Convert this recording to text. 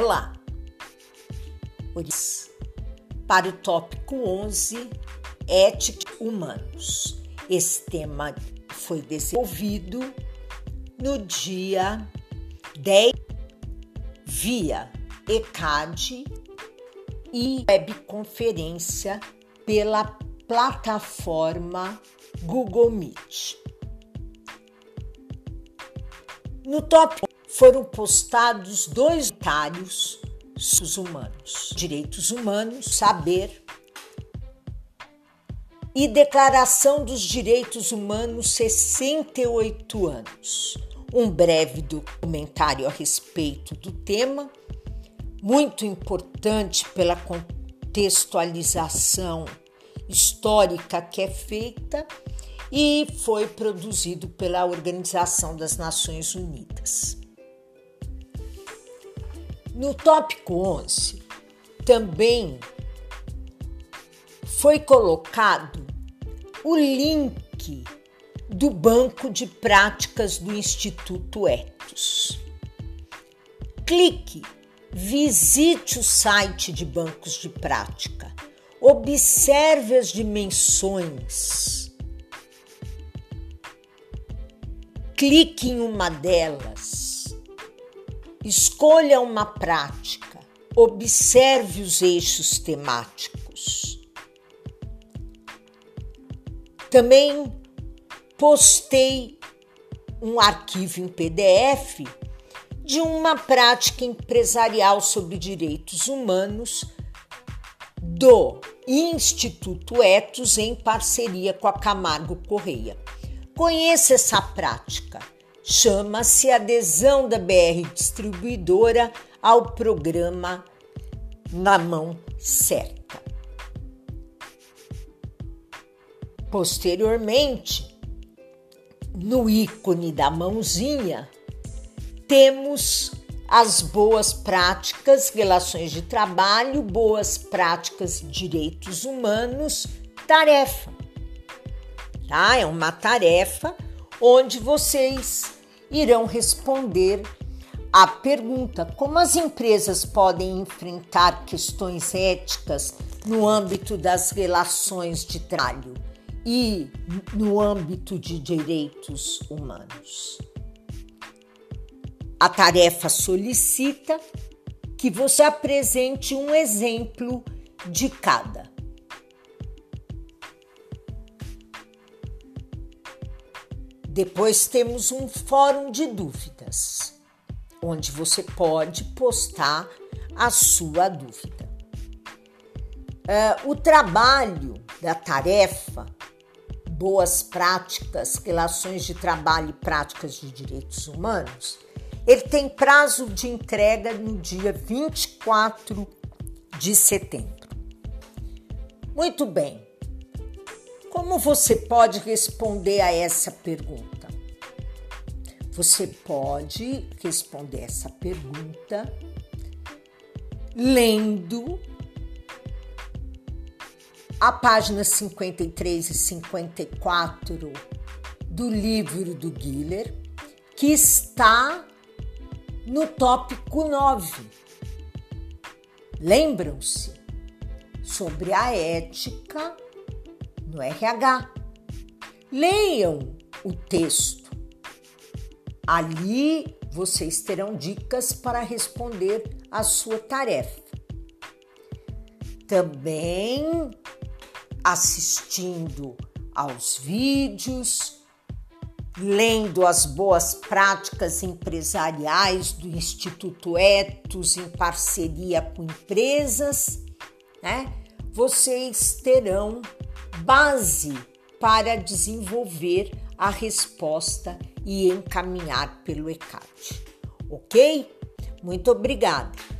Olá! Para o tópico 11, Ética Humanos. Esse tema foi desenvolvido no dia 10 via ECAD e webconferência pela plataforma Google Meet. No tópico foram postados dois comentários os humanos, direitos humanos, saber e Declaração dos Direitos Humanos 68 anos. Um breve documentário a respeito do tema, muito importante pela contextualização histórica que é feita e foi produzido pela Organização das Nações Unidas. No tópico 11, também foi colocado o link do banco de práticas do Instituto Etos. Clique, visite o site de bancos de prática, observe as dimensões. Clique em uma delas Escolha uma prática, observe os eixos temáticos. Também postei um arquivo em PDF de uma prática empresarial sobre direitos humanos do Instituto Etos em parceria com a Camargo Correia. Conheça essa prática chama-se Adesão da BR Distribuidora ao programa Na Mão Certa. Posteriormente, no ícone da mãozinha, temos as boas práticas, relações de trabalho, boas práticas, direitos humanos, tarefa. Tá? É uma tarefa onde vocês irão responder à pergunta: como as empresas podem enfrentar questões éticas no âmbito das relações de trabalho e no âmbito de direitos humanos? A tarefa solicita que você apresente um exemplo de cada. Depois temos um fórum de dúvidas, onde você pode postar a sua dúvida. Uh, o trabalho da tarefa, boas práticas, relações de trabalho e práticas de direitos humanos, ele tem prazo de entrega no dia 24 de setembro. Muito bem. Como você pode responder a essa pergunta? Você pode responder essa pergunta lendo a página 53 e 54 do livro do Guiller, que está no tópico 9. Lembram-se sobre a ética no RH. Leiam o texto. Ali vocês terão dicas para responder a sua tarefa. Também assistindo aos vídeos, lendo as boas práticas empresariais do Instituto Etos em parceria com empresas, né? Vocês terão base para desenvolver a resposta e encaminhar pelo ECAD. Ok? Muito obrigada.